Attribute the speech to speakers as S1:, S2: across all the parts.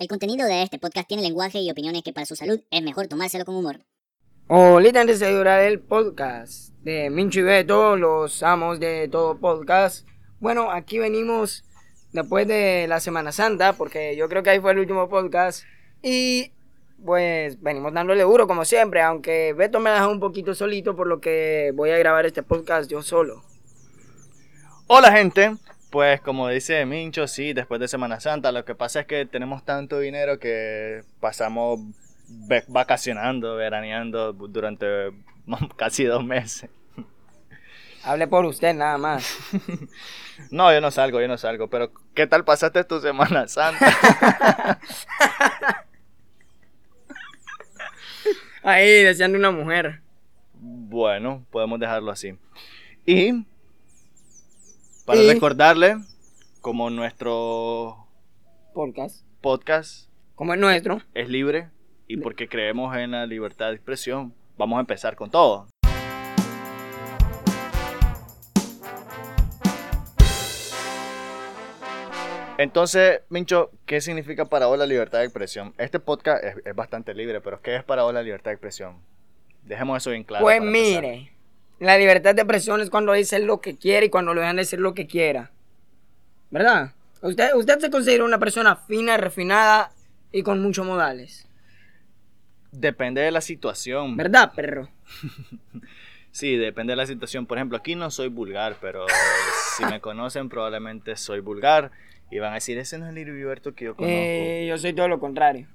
S1: El contenido de este podcast tiene lenguaje y opiniones que para su salud es mejor tomárselo con humor.
S2: Hola, antes de durar el podcast de Mincho y Beto, los amos de todo podcast. Bueno, aquí venimos después de la Semana Santa, porque yo creo que ahí fue el último podcast. Y pues venimos dándole duro como siempre, aunque Beto me ha dejado un poquito solito, por lo que voy a grabar este podcast yo solo.
S3: Hola gente, pues como dice Mincho, sí, después de Semana Santa, lo que pasa es que tenemos tanto dinero que pasamos vacacionando, veraneando durante casi dos meses.
S2: Hable por usted nada más.
S3: No, yo no salgo, yo no salgo, pero ¿qué tal pasaste tu Semana Santa?
S2: Ahí, deseando una mujer.
S3: bueno, podemos dejarlo así. Y para
S2: Y-
S3: recordarle, como nuestro
S2: Podcast.
S3: podcast
S2: Como el nuestro.
S3: es libre y porque creemos en la libertad de expresión, vamos a empezar con todo. Entonces, Mincho, ¿qué significa para vos la libertad de expresión? Este podcast es, es bastante libre, pero ¿qué es para vos la libertad de expresión? Dejemos eso bien claro.
S2: Pues
S3: empezar.
S2: La libertad de expresión es cuando dice lo que quiere y cuando lo dejan decir lo que quiera. ¿Verdad? Usted, usted se considera una persona fina, refinada y con muchos modales.
S3: Depende de la situación.
S2: ¿Verdad, perro?
S3: Sí, depende de la situación. Por ejemplo, aquí no soy vulgar, pero si me conocen probablemente soy vulgar. Y van a decir, ese no es el Heriberto que yo conozco.
S2: Eh, yo soy todo lo contrario.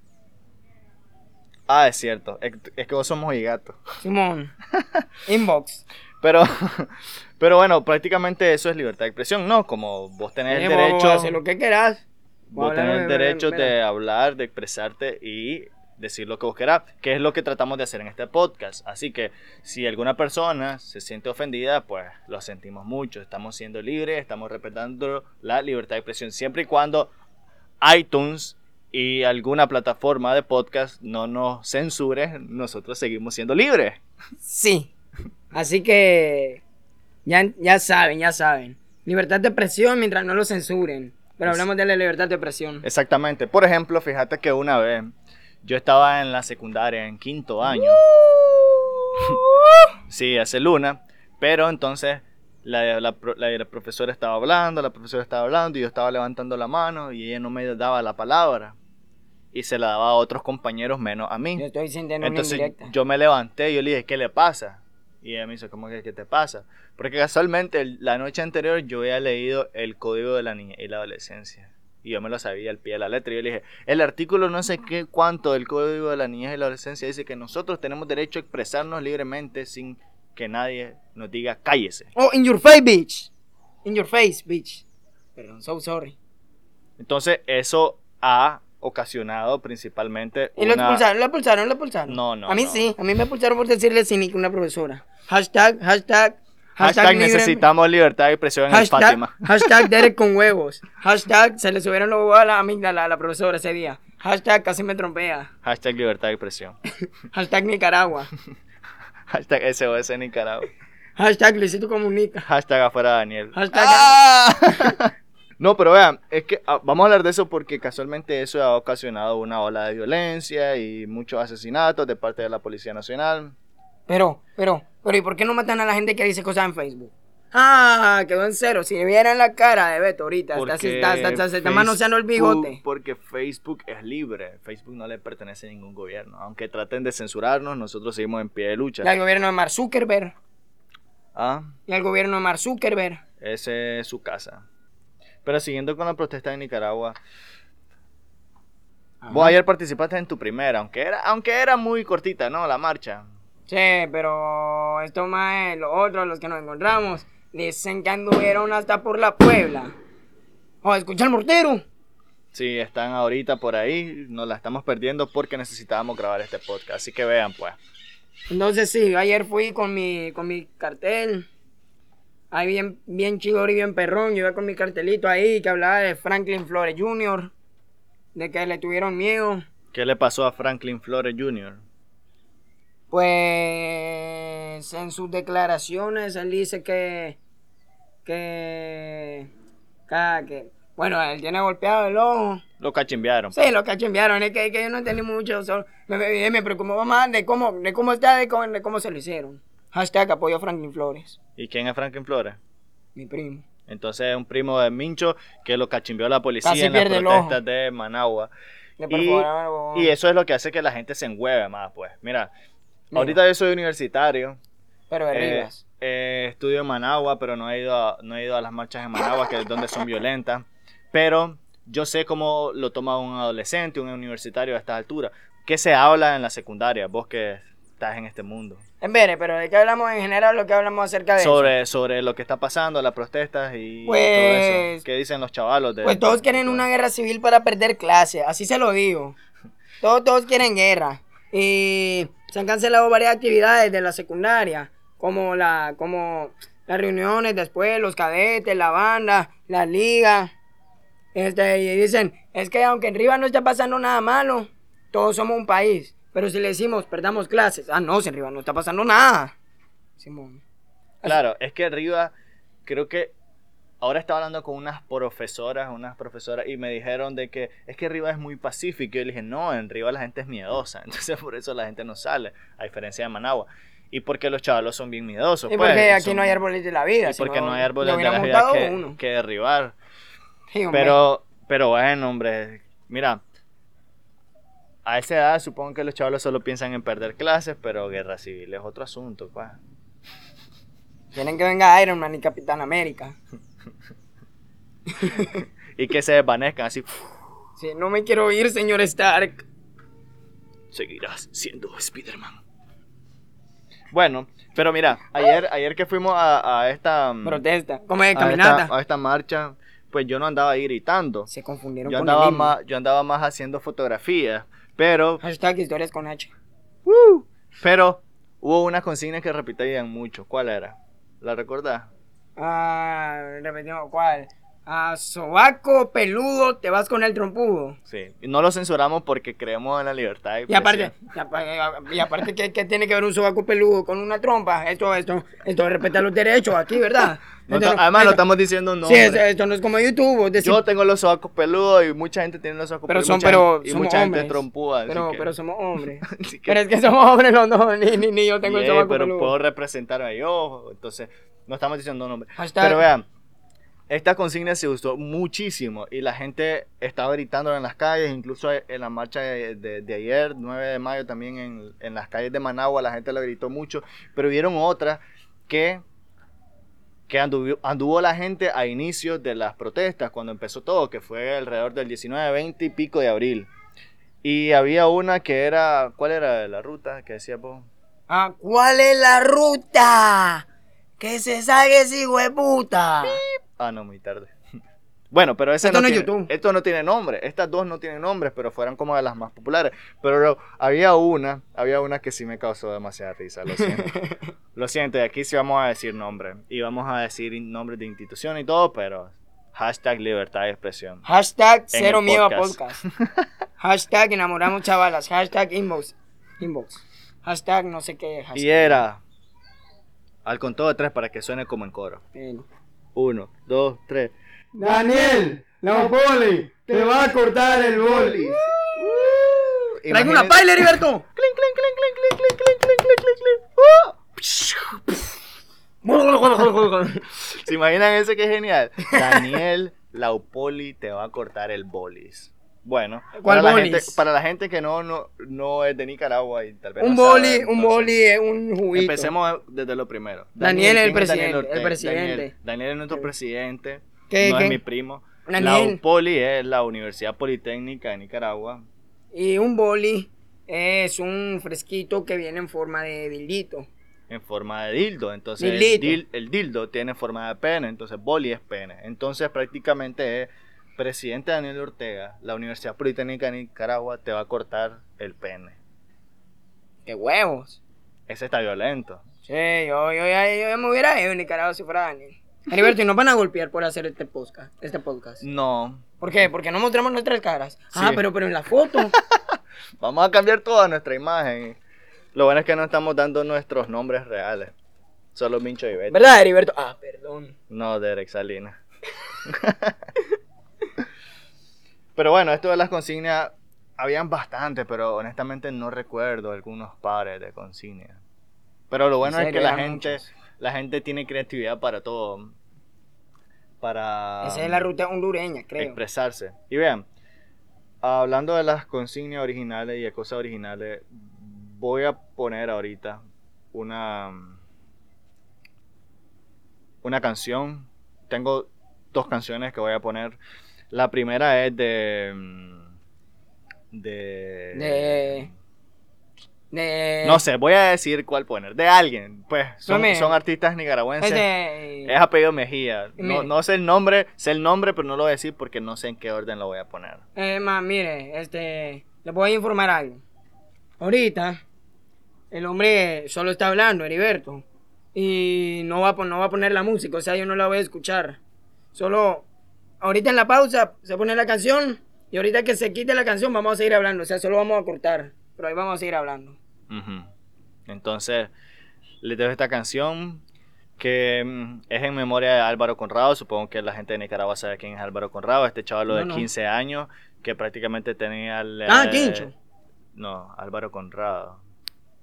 S3: Ah, es cierto. Es, es que vos somos gato.
S2: Simón, inbox.
S3: Pero, pero bueno, prácticamente eso es libertad de expresión, ¿no? Como vos tenés
S2: Eh,
S3: el derecho,
S2: hacer lo que quieras.
S3: vos
S2: hablar
S3: tenés el
S2: de-
S3: derecho
S2: mira.
S3: de hablar, de expresarte y decir lo que vos querás, que es lo que tratamos de hacer en este podcast. Así que si alguna persona se siente ofendida, pues lo sentimos mucho. Estamos siendo libres, estamos respetando la libertad de expresión siempre y cuando iTunes y alguna plataforma de podcast no nos censure, nosotros seguimos siendo libres.
S2: Sí. Así que ya, ya saben, ya saben. Libertad de expresión mientras no lo censuren. Pero hablamos de la libertad de expresión.
S3: Exactamente. Por ejemplo, fíjate que una vez yo estaba en la secundaria, en quinto año. Sí, hace luna. Pero entonces la, la la- la profesora estaba hablando, la profesora estaba hablando y yo estaba levantando la mano y ella no me daba la palabra. Y se la daba a otros compañeros menos a mí.
S2: Yo estoy sintiendo
S3: Entonces
S2: indirecta.
S3: yo me levanté y yo le dije, ¿qué le pasa? Y ella me dice, ¿cómo que qué te pasa? Porque casualmente la noche anterior yo había leído el código de la niña y la adolescencia. Y yo me lo sabía al pie de la letra. Y yo le dije, el artículo no sé qué cuánto del código de la niñez y la adolescencia dice que nosotros tenemos derecho a expresarnos libremente sin que nadie nos diga cállese.
S2: Oh, in your face, bitch. In your face, bitch. Perdón, so sorry.
S3: Entonces eso ha ocasionado principalmente
S2: Y lo
S3: una...
S2: expulsaron, lo expulsaron, lo expulsaron.
S3: No, no,
S2: A mí
S3: no.
S2: sí, a mí me expulsaron por decirle cínico a una profesora. Hashtag, hashtag,
S3: Hashtag
S2: libre-
S3: necesitamos libertad de expresión en el
S2: Hashtag,
S3: Fátima.
S2: hashtag Derek con huevos. Hashtag se le subieron los huevos a la amígdala a la profesora ese día. Hashtag casi me trompea.
S3: Hashtag libertad de expresión.
S2: Hashtag Nicaragua.
S3: Hashtag SOS Nicaragua.
S2: Hashtag Luisito Comunica.
S3: Hashtag afuera Daniel.
S2: Hashtag-
S3: ¡Ah! No, pero vean, es que ah, vamos a hablar de eso porque casualmente eso ha ocasionado una ola de violencia y muchos asesinatos de parte de la Policía Nacional.
S2: Pero, pero, pero, ¿y por qué no matan a la gente que dice cosas en Facebook? Ah, quedó en cero. Si vieran la cara de Beto ahorita, está, está, está, se está manoseando el bigote.
S3: Porque Facebook es libre. Facebook no le pertenece a ningún gobierno. Aunque traten de censurarnos, nosotros seguimos en pie de lucha.
S2: Y al gobierno de Mark Zuckerberg.
S3: Ah,
S2: Y al gobierno de Mark Zuckerberg.
S3: ese es su casa. Pero siguiendo con la protesta de Nicaragua, vos ayer participaste en tu primera, aunque era, aunque era muy cortita, ¿no? La marcha.
S2: Sí, pero esto más es los otros, los que nos encontramos, dicen que anduvieron hasta por la Puebla. Oh, escucha el mortero.
S3: Sí, están ahorita por ahí, nos la estamos perdiendo porque necesitábamos grabar este podcast. Así que vean, pues.
S2: Entonces sí, ayer fui con mi, con mi cartel. Ahí bien, bien chido y bien perrón. Yo iba con mi cartelito ahí que hablaba de Franklin Flores Jr. De que le tuvieron miedo.
S3: ¿Qué le pasó a Franklin Flores Jr.?
S2: Pues en sus declaraciones él dice que que, que, bueno, él tiene golpeado el ojo.
S3: Lo cachimbearon.
S2: Sí, lo cachimbearon, es que, que yo no entendí mucho. solo- me, me, más de cómo, de cómo está, de cómo, de cómo se lo hicieron. Hashtag apoyo a Franklin Flores,
S3: ¿Y quién es Franklin Flores?
S2: mi primo.
S3: Entonces es un primo de Mincho que lo cachimbeó la policía
S2: Casi
S3: en las protestas de Managua. Y, y eso es lo que hace que la gente se enhueve más, pues. Mira,
S2: Mira.
S3: ahorita yo soy universitario.
S2: Pero de
S3: eh,
S2: Rivas.
S3: Eh, estudio en Managua, pero no he, ido a, no he ido a las marchas en Managua, que es donde son violentas. Pero yo sé cómo lo toma un adolescente, un universitario a esta altura. ¿Qué se habla en la secundaria? Vos que estás en este mundo.
S2: En vez, pero ¿de qué hablamos en general? Lo que hablamos acerca de eso?
S3: Sobre, sobre lo que está pasando, las protestas y todo
S2: Pues-
S3: eso. ¿Qué dicen los chavalos? De,
S2: Pues todos quieren una guerra civil para perder clase, así se lo digo. Todos, todos quieren guerra. Y se han cancelado varias actividades de la secundaria, como, la, como las reuniones después, los cadetes, la banda, la liga. Este, y dicen, es que aunque en Rivas no está pasando nada malo, todos somos un país. Pero si le decimos, perdamos clases, ah, no, si en Rivas no está pasando nada. Simón.
S3: Claro, es que arriba, creo que ahora estaba hablando con unas profesoras, unas profesoras, y me dijeron de que es que arriba es muy pacífico. Y yo le dije, no, en Riva la gente es miedosa. Entonces por eso la gente no sale, a diferencia de Managua. Y porque los chavalos son bien miedosos.
S2: Y
S3: pues,
S2: porque aquí
S3: son-
S2: no hay árboles de la vida.
S3: Y porque no, hay árboles de la vida que, derribar.
S2: Sí.
S3: Pero, pero bueno, hombre, mira, a esa edad supongo que los chavalos solo piensan en perder clases, pero guerra civil es otro asunto, pues.
S2: Quieren que venga Iron Man y Capitán América.
S3: Y que se desvanezcan así,
S2: Sí, no me quiero ir, señor Stark.
S3: seguirás siendo Spider-Man. Bueno, pero mira, ayer, ayer que fuimos a, a esta, mm,
S2: Protesta. Como de
S3: a
S2: caminata.
S3: esta, a esta marcha, pues yo no andaba ahí gritando.
S2: Se confundieron
S3: Yo
S2: con
S3: andaba
S2: el
S3: más, yo andaba más haciendo fotografías, pero
S2: Hashtag historias con H.
S3: Pero hubo una consigna que repetían mucho. ¿Cuál era? ¿La recordás?
S2: Ah, repetimos, ¿cuál? Ah, sobaco peludo, te vas con el trompudo.
S3: Sí. No lo censuramos porque creemos en la libertad. de
S2: Y aparte,
S3: expresión.
S2: y apa- y aparte ¿qué, qué tiene que ver un sobaco peludo con una trompa? Esto, esto, esto respeta los derechos aquí, ¿verdad?
S3: No
S2: no-
S3: además, no
S2: esto-
S3: estamos diciendo no.
S2: Sí, esto, esto no es como YouTube. decir,
S3: Yo tengo los sobacos peludos y mucha gente tiene los sobacos
S2: pero
S3: peludos.
S2: son, pero
S3: y
S2: somos
S3: mucha
S2: hombres.
S3: gente trompúa. así
S2: pero,
S3: que-
S2: pero somos hombres.
S3: que-
S2: pero es que somos hombres los dos, ni, ni, ni yo tengo el
S3: Yeah,
S2: sobaco
S3: pero
S2: peludo.
S3: puedo representarme yo. Entonces, no estamos diciendo nombre. Pero vean, esta consigna se usó muchísimo y la gente estaba gritando en las calles, incluso en la marcha de, de- de ayer, 9 de mayo, también en, en las calles de Managua, la gente lo gritó mucho. Pero vieron otra que, que anduvo, anduvo la gente a inicios de las protestas, cuando empezó todo, que fue alrededor del 19, 20 y pico de abril. Y había una que era, ¿cuál era la ruta que decía vos?
S2: Ah, ¿cuál es la ruta? Que se salga ese hijo de puta.
S3: Ah, no, muy tarde. Bueno, pero ese
S2: Esto no
S3: tiene,
S2: YouTube.
S3: Esto no tiene nombre. Estas dos no tienen nombres, pero fueron como de las más populares. Pero había una, había una que sí me causó demasiada risa. Lo siento. lo siento, y aquí sí vamos a decir nombres. Y vamos a decir nombres de institución y todo, pero hashtag libertad de expresión.
S2: Hashtag cero miedo a
S3: podcast.
S2: podcast. Hashtag enamoramos chavalas. Hashtag inbox. Inbox. Hashtag no sé qué. Hashtag.
S3: Y era al contado de tres para que suene como en coro.
S2: Bien.
S3: Uno, dos, tres.
S2: Daniel, la poli, te va a cortar el boli. Traigo una paila, Heriberto.
S3: Clink, clink, clink, clink, clink, clink, clink, clink, clink, clink, clink. ¿Se imaginan ese que es genial? Daniel Laupoli te va a cortar el bolis. Bueno,
S2: ¿Cuál
S3: para la, gente, para la gente que no, no, no es de Nicaragua y tal vez
S2: un
S3: no
S2: boli,
S3: sabe,
S2: un boli es un juguito.
S3: Empecemos desde lo primero.
S2: Daniel es el
S3: ¿quién es
S2: presidente, el
S3: Ortega?
S2: presidente.
S3: Daniel, Daniel es nuestro presidente.
S2: ¿Qué-
S3: no
S2: qué?
S3: es mi primo.
S2: Daniel.
S3: Laupoli es la Universidad Politécnica de Nicaragua.
S2: Y un boli es un fresquito que viene en forma de dildito.
S3: en forma de dildo. Entonces el, dil- el dildo tiene forma de pene, entonces boli es pene. Entonces prácticamente es presidente Daniel Ortega, la Universidad Politécnica de Nicaragua te va a cortar el pene.
S2: ¡Qué huevos!
S3: Ese está violento.
S2: Sí, yo, yo, ya, yo ya me hubiera ido en Nicaragua si fuera Daniel. Heriberto, y nos van a golpear por hacer este podcast. Este podcast.
S3: No.
S2: ¿Por qué? Porque no mostramos nuestras caras.
S3: Sí.
S2: Ah, pero, pero en la foto.
S3: Vamos a cambiar toda nuestra imagen. Lo bueno es que no estamos dando nuestros nombres reales. Solo Mincho y Betty.
S2: ¿Verdad, Heriberto? Ah, perdón.
S3: No, Derek Salinas. Pero bueno, esto de las consignas, habían bastantes, pero honestamente no recuerdo algunos pares de consignas. Pero lo bueno
S2: ¿En
S3: es que la gente,
S2: muchos.
S3: la gente tiene creatividad para todo. Para
S2: Esa es la ruta hondureña, creo.
S3: expresarse. Y vean, hablando de las consignas originales y de cosas originales, voy a poner ahorita una una canción. Tengo dos canciones que voy a poner. La primera es de mm, de
S2: De- De...
S3: no sé, voy a decir cuál poner. De alguien, pues son, son artistas nicaragüenses.
S2: Es de...
S3: Es apellido Mejía. No, no sé el nombre, sé el nombre, pero no lo voy a decir porque no sé en qué orden lo voy a poner.
S2: Eh, ma, mire, este, le voy a informar algo. Ahorita, el hombre solo está hablando, Heriberto, y no va, a, no va a poner la música, o sea, yo no la voy a escuchar. Solo, ahorita en la pausa se pone la canción, y ahorita que se quite la canción vamos a seguir hablando, o sea, solo vamos a cortar, pero ahí vamos a seguir hablando.
S3: Entonces, les dejo esta canción que mm, es en memoria de Álvaro Conrado. Supongo que la gente de Nicaragua sabe quién es Álvaro Conrado. Este chaval
S2: No,
S3: de
S2: no.
S3: 15 años que prácticamente tenía... la-
S2: Ah, Quincho.
S3: No, Álvaro Conrado.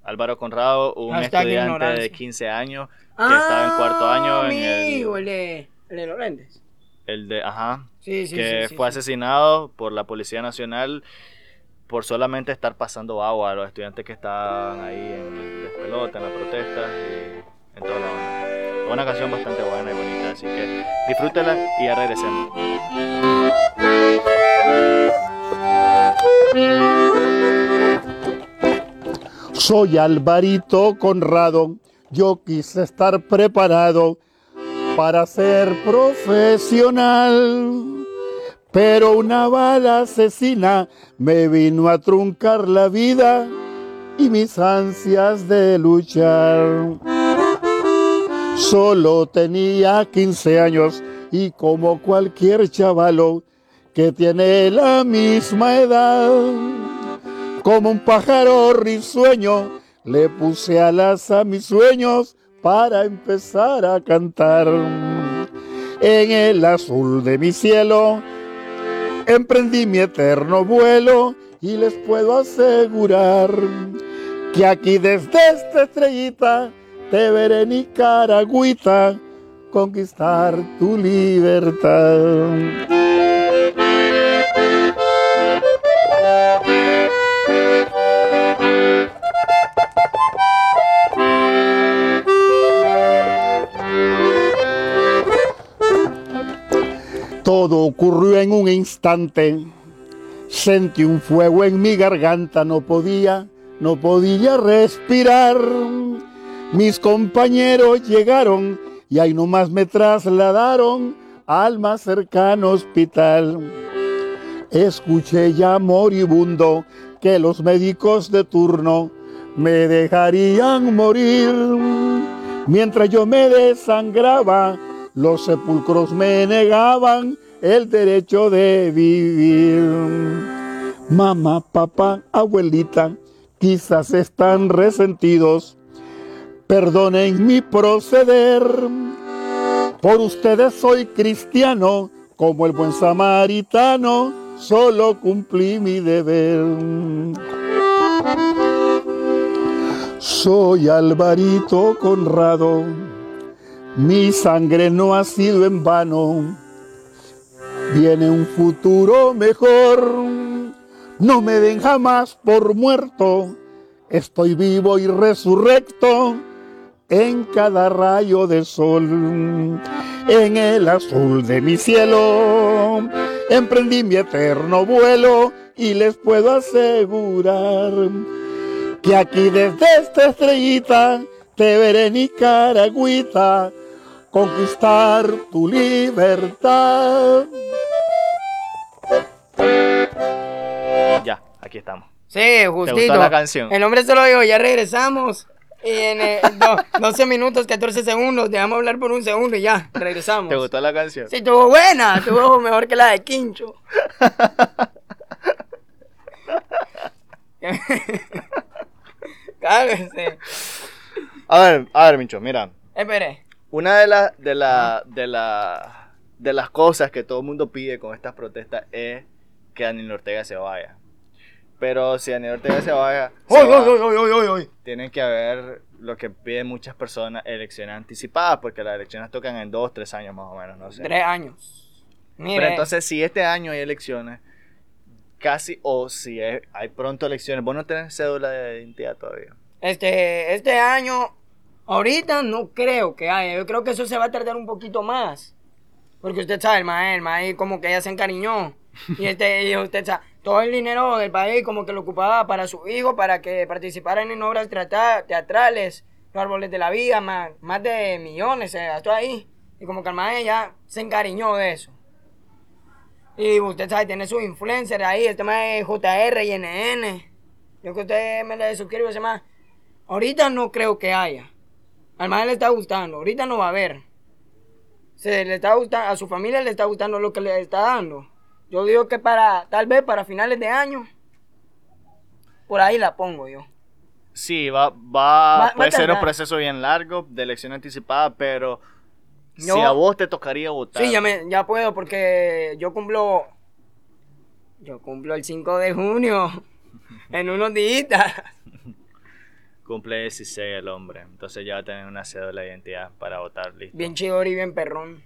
S3: Álvaro Conrado, un
S2: Hashtag
S3: estudiante de
S2: ignorancia.
S3: 15 años que estaba en cuarto año en
S2: amigo,
S3: el,
S2: el el de los lentes.
S3: El de... Ajá,
S2: Sí, sí,
S3: que
S2: sí, sí,
S3: fue
S2: sí.
S3: asesinado por la Policía Nacional por solamente estar pasando agua a los estudiantes que estaban ahí en el despelote, en la protesta y en toda la onda. Una canción bastante buena y bonita, así que disfrútela y ya regresemos.
S4: Soy Alvarito Conrado, yo quise estar preparado para ser profesional, pero una bala asesina me vino a truncar la vida y mis ansias de luchar. Solo tenía 15 años y como cualquier chavalo que tiene la misma edad, como un pájaro risueño, le puse alas a mis sueños para empezar a cantar. En el azul de mi cielo, emprendí mi eterno vuelo y les puedo asegurar que aquí desde esta estrellita te veré Nicaragüita conquistar tu libertad. Todo ocurrió en un instante. Sentí un fuego en mi garganta, no podía, no podía respirar. Mis compañeros llegaron y ahí nomás me trasladaron al más cercano hospital. Escuché ya moribundo que los médicos de turno me dejarían morir. Mientras yo me desangraba, los sepulcros me negaban el derecho de vivir. Mamá, papá, abuelita, quizás están resentidos. Perdonen mi proceder. Por ustedes soy cristiano, como el buen samaritano, solo cumplí mi deber. Soy Alvarito Conrado, mi sangre no ha sido en vano. Viene un futuro mejor, no me den jamás por muerto. Estoy vivo y resurrecto en cada rayo de sol, en el azul de mi cielo. Emprendí mi eterno vuelo y les puedo asegurar que aquí desde esta estrellita te veré Nicaragüita conquistar tu libertad.
S3: Ya, aquí estamos.
S2: Sí, justito.
S3: gustó la canción?
S2: El hombre se lo dijo, ya regresamos. Y en eh, do- 12 minutos, 14 segundos, dejamos hablar por un segundo y ya, regresamos.
S3: ¿Te gustó la canción?
S2: Sí, estuvo buena, estuvo mejor que la de Quincho. Cálmese.
S3: A ver, a ver, Mincho, mira.
S2: Espere.
S3: Una de las de la, de la, de las cosas que todo el mundo pide con estas protestas es que Daniel Ortega se vaya. Pero si Daniel Ortega se vaya, tienen que haber lo que piden muchas personas, elecciones anticipadas, porque las elecciones tocan en dos, tres años más o menos, no sé.
S2: Tres años. Mire,
S3: Pero entonces, si este año hay elecciones, casi, o si hay, hay pronto elecciones, vos no tenés cédula de identidad todavía.
S2: este, este año, ahorita no creo que haya. Yo creo que eso se va a tardar un poquito más. Porque usted sabe, el maíz, el maíz como que ya se encariñó. Y este, y usted sabe, todo el dinero del país como que lo ocupaba para su hijo, para que participaran en obras teatra- teatrales, los árboles de la vida, más, más de millones se gastó ahí. Y como que el maíz ya se encariñó de eso. Y usted sabe, tiene sus influencers ahí, este más es JR y NN. Yo que usted me le suscribo ese más. Ahorita no creo que haya. Al le está gustando, ahorita no va a haber. Se le está gustando, a su familia le está gustando lo que le está dando. Yo digo que para, tal vez para finales de año, por ahí la pongo yo.
S3: Sí, va, va,
S2: Va-
S3: puede ser un proceso bien largo de elección anticipada, pero
S2: Yo-
S3: si a vos te tocaría votar,
S2: Sí, ya, me, ya puedo porque yo cumplo, yo cumplo el 5 de junio, en unos días.
S3: Cumple 16 el hombre, entonces ya va a tener una cédula de identidad para votar, listo.
S2: Bien chido y bien perrón.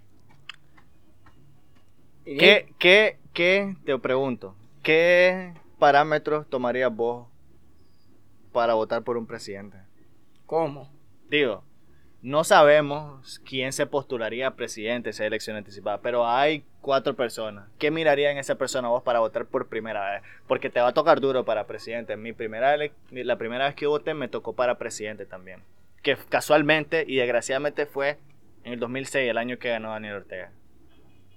S2: Y
S3: ¿Qué, qué, qué, te pregunto, qué parámetros tomarías vos para votar por un presidente?
S2: ¿Cómo?
S3: Digo, no sabemos quién se postularía a presidente esa elección anticipada, pero hay cuatro personas. ¿Qué miraría en esa persona vos para votar por primera vez? Porque te va a tocar duro para presidente. Mi primera la primera vez que voté me tocó para presidente también. Que casualmente y desgraciadamente fue en el 2006, el año que ganó Daniel Ortega.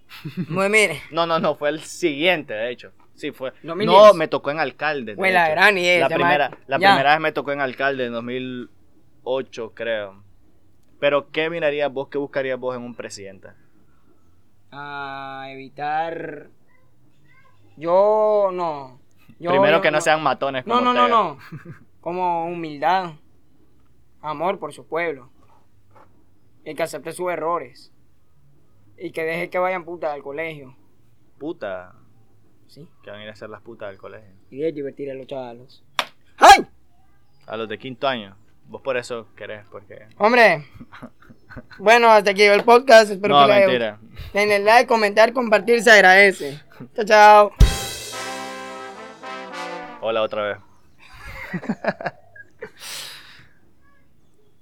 S2: Pues mire,
S3: No, no, no, fue el siguiente, de hecho. Sí, fue.
S2: 2010.
S3: No, me tocó en alcalde. de
S2: Fue la gran
S3: La primera, la primera vez me tocó en alcalde en 2008, creo. Pero, ¿qué mirarías vos, qué buscarías vos en un presidente?
S2: a evitar. Yo no. Yo-
S3: Primero
S2: yo
S3: que no, sean matones.
S2: No,
S3: como
S2: no, no,
S3: Ortega.
S2: no. Como humildad. Amor por su pueblo. Y que acepte sus errores. Y que deje que vayan putas al colegio.
S3: Puta,
S2: ¿Sí?
S3: que van a ir a ser las putas del colegio.
S2: Y de divertir a los chavalos. ¡Ay!
S3: A los de quinto año. Vos por eso querés, porque...
S2: Hombre. Bueno, hasta aquí el podcast. Espero
S3: no,
S2: que
S3: mentira.
S2: gustado. Denle like, comentar, compartir, se agradece. Chao, chao.
S3: Hola otra vez.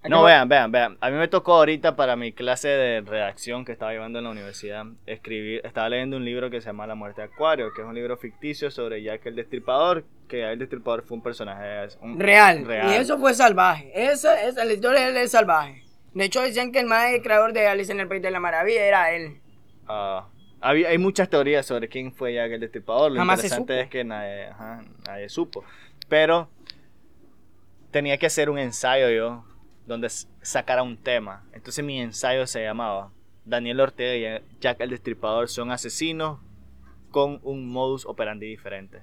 S3: No, vean, vean, vean. A mí me tocó ahorita para mi clase de redacción que estaba llevando en la universidad escribir, estaba leyendo un libro que se llama La muerte de Acuario, que es un libro ficticio sobre Jack el Destripador, que el Destripador fue un personaje un-
S2: Real.
S3: real.
S2: Y eso fue salvaje. Esa, esa, la historia él es salvaje. De hecho, decían que el más creador de Alice en el País de la Maravilla era él.
S3: Ah, hay muchas teorías sobre quién fue Jack el Destripador. Lo
S2: Jamás
S3: interesante es que nadie, ajá, nadie supo. Pero tenía que hacer un ensayo yo donde sacara un tema. Entonces mi ensayo se llamaba Daniel Ortega y Jack el Destripador son asesinos con un modus operandi diferente.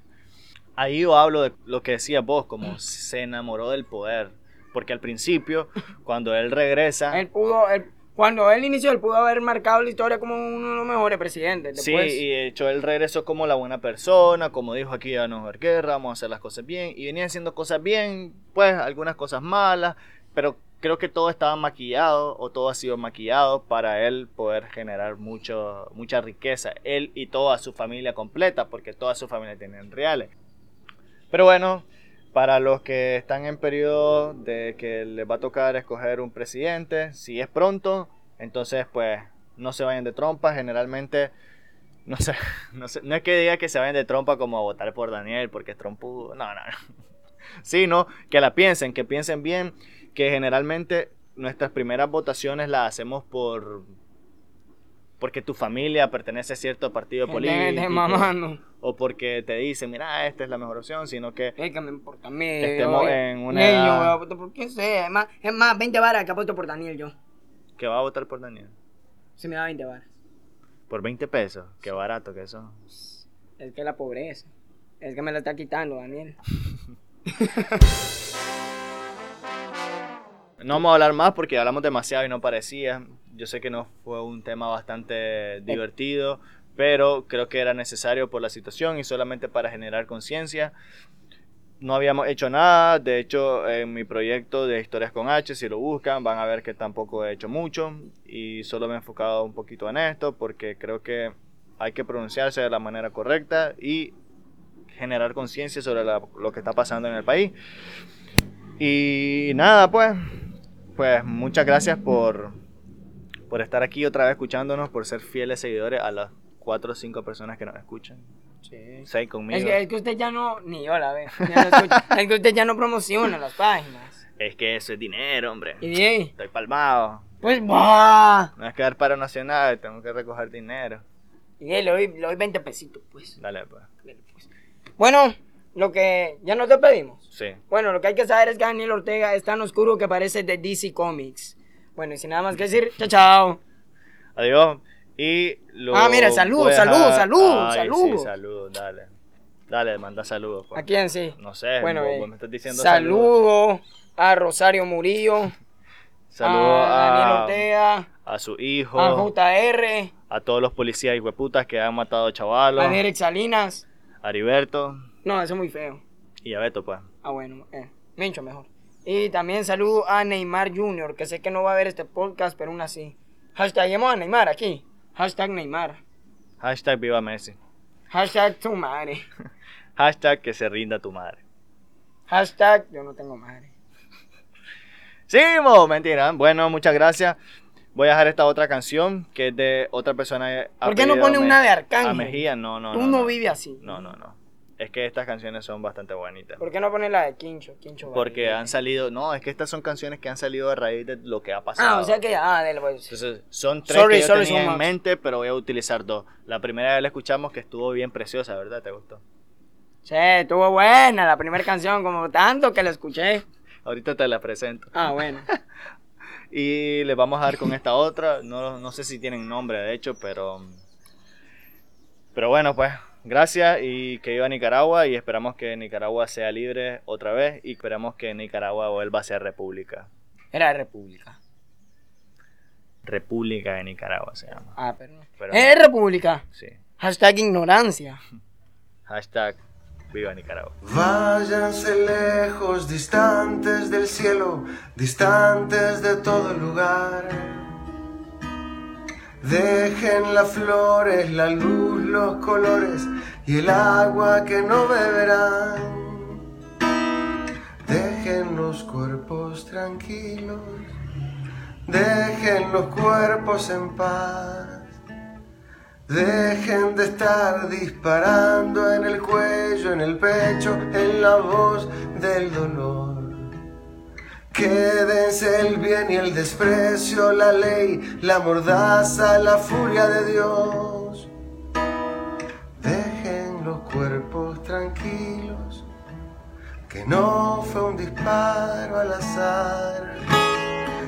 S3: Ahí yo hablo de lo que decías vos, como se enamoró del poder. Porque al principio, cuando él regresa...
S2: Él pudo, él- cuando él inició, él pudo haber marcado la historia como uno de los mejores presidentes. Después,
S3: Sí, y de hecho él regresó como la buena persona, como dijo aquí ya no a haber guerra, vamos a hacer las cosas bien, y venía haciendo cosas bien, pues algunas cosas malas, pero creo que todo estaba maquillado, o todo ha sido maquillado para él poder generar mucho, mucha riqueza, él y toda su familia completa, porque toda su familia tienen reales. Pero bueno, para los que están en periodo de que les va a tocar escoger un presidente, si es pronto, entonces pues no se vayan de trompa, generalmente no sé, no sé, no es que diga que se vayan de trompa como votar por Daniel porque es trompudo, no, no, no. Sino que la piensen, que piensen bien, que generalmente nuestras primeras votaciones las hacemos por porque tu familia pertenece a cierto partido
S2: Dejen de
S3: político
S2: mamando.
S3: o porque te dicen, mira, esta es la mejor opción, sino que
S2: Es que me importa a mí.
S3: Estemos
S2: yo-
S3: en una
S2: Niño,
S3: edad-
S2: voy a votar por quien sea. Es más, es más 20 varas que apuesto por Daniel yo.
S3: que va a votar por Daniel.
S2: Si me da 20 varas.
S3: Por 20 pesos, qué barato que eso.
S2: Es que la pobreza. Es que me la está quitando, Daniel.
S3: No vamos a hablar más porque hablamos demasiado y no parecía. Yo sé que no fue un tema bastante divertido, pero creo que era necesario por la situación y solamente para generar conciencia. No habíamos hecho nada, de hecho en mi proyecto de historias con H, si lo buscan, van a ver que tampoco he hecho mucho y solo me he enfocado un poquito en esto porque creo que hay que pronunciarse de la manera correcta y generar conciencia sobre la- lo que está pasando en el país. Y nada, pues, pues muchas gracias por, por estar aquí otra vez escuchándonos, por ser fieles seguidores a las cuatro o cinco personas que nos escuchan.
S2: Sí.
S3: Seis conmigo.
S2: Es que, es que usted ya no, ni yo la ve. ya no escucha. es que usted ya no promociona las páginas.
S3: Es que eso es dinero, hombre.
S2: Y ahí,
S3: Estoy palmado.
S2: pues, ¡bah!
S3: No es quedar paro nacional, tengo que recoger dinero.
S2: Y le doy, le doy 20 pesitos, pues.
S3: Dale, pues.
S2: Dele, pues. Bueno, lo que ya nos despedimos.
S3: Sí.
S2: Bueno, lo que hay que saber es que Daniel Ortega es tan oscuro que parece de DC Comics. Bueno, y sin nada más que decir, chao, chao.
S3: Adiós. Y lo
S2: Ah, mira, salud,
S3: voy a
S2: salud,
S3: dejar-
S2: salud,
S3: Ay,
S2: salud.
S3: Sí, salud, dale. Dale, manda saludos. pues.
S2: ¿A quién sí?
S3: No sé,
S2: Bueno,
S3: vos-
S2: eh,
S3: vos me estás diciendo saludos.
S2: saludo a Rosario Murillo,
S3: Saludos
S2: a Daniel
S3: a,
S2: Ortega,
S3: a su hijo,
S2: a JR,
S3: a todos los policías y hueputas que han matado a chavalos,
S2: a Derek Salinas.
S3: a Heriberto
S2: No, eso es muy feo.
S3: Y a Beto, pues.
S2: Ah, bueno, eh, Mincho mejor. Y también saludo a Neymar Jr., que sé que no va a ver este podcast, pero aún así. Hashtagemos a Neymar aquí. Hashtag Neymar.
S3: Hashtag viva Messi.
S2: Hashtag tu madre.
S3: Hashtag que se rinda tu madre.
S2: Hashtag yo no tengo madre.
S3: Seguimos, mentira. Bueno, muchas gracias. Voy a dejar esta otra canción que es de otra persona.
S2: ¿Por qué no pone una de Arcángel?
S3: A Mejía, no, no.
S2: Tú
S3: no,
S2: no,
S3: no.
S2: vives así.
S3: No, no, no. Es que estas canciones son bastante bonitas.
S2: ¿Por qué no pone la de Quincho? Quincho
S3: Porque han salido, no, es que estas son canciones que han salido a raíz de lo que ha pasado.
S2: Ah, o sea que. Ah, del pues.
S3: Entonces, son tres
S2: Sorry,
S3: que yo
S2: sorry
S3: tenía en mente, pero voy a utilizar dos. La primera vez la escuchamos que estuvo bien preciosa, ¿verdad? ¿Te gustó?
S2: Sí, estuvo buena la primera canción, como tanto que la escuché.
S3: Ahorita te la presento.
S2: Ah, bueno.
S3: Y le vamos a dar con esta otra. No, no sé si tienen nombre, de hecho, pero. Pero bueno, pues. Gracias y que viva Nicaragua. Y esperamos que Nicaragua sea libre otra vez. Y esperamos que Nicaragua vuelva a ser república.
S2: Era República.
S3: República de Nicaragua se llama.
S2: Ah, pero no.
S3: Pero
S2: es República.
S3: Sí.
S2: Hashtag ignorancia.
S3: Hashtag viva Nicaragua.
S5: Váyanse lejos, distantes del cielo, distantes de todo lugar. Dejen las flores, la luz, los colores y el agua que no beberán. Dejen los cuerpos tranquilos, dejen los cuerpos en paz. Dejen de estar disparando en el cuello, en el pecho, en la voz del dolor. Quédense el bien y el desprecio, la ley, la mordaza, la furia de Dios. Dejen los cuerpos tranquilos, que no fue un disparo al azar.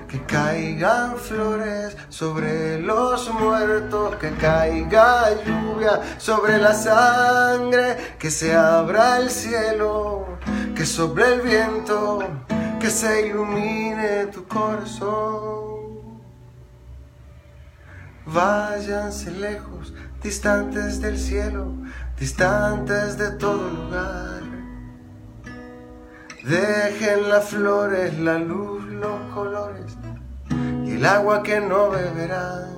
S5: Que caigan flores sobre los muertos, que caiga lluvia sobre la sangre, que se abra el cielo, que sobre el viento, que se ilumine tu corazón. Váyanse lejos, distantes del cielo, distantes de todo lugar. Dejen las flores, la luz, los colores y el agua que no beberán.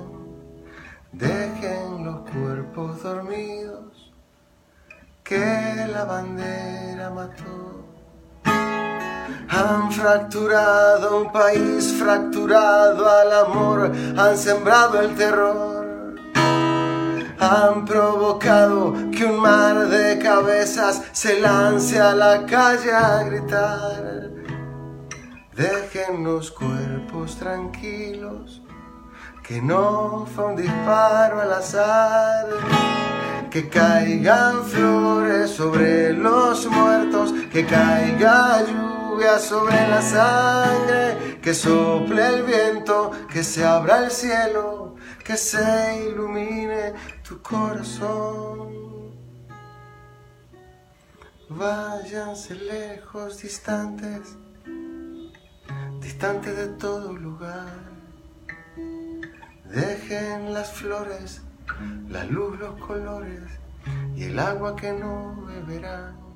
S5: Dejen los cuerpos dormidos que la bandera mató. Han fracturado un país fracturado al amor, han sembrado el terror han provocado que un mar de cabezas se lance a la calle a gritar. Dejen los cuerpos tranquilos, que no fue un disparo al azar. Que caigan flores sobre los muertos, que caiga sobre la sangre, que sople el viento, que se abra el cielo, que se ilumine tu corazón. Váyanse lejos, distantes, distantes de todo lugar. Dejen las flores, la luz, los colores y el agua que no beberán.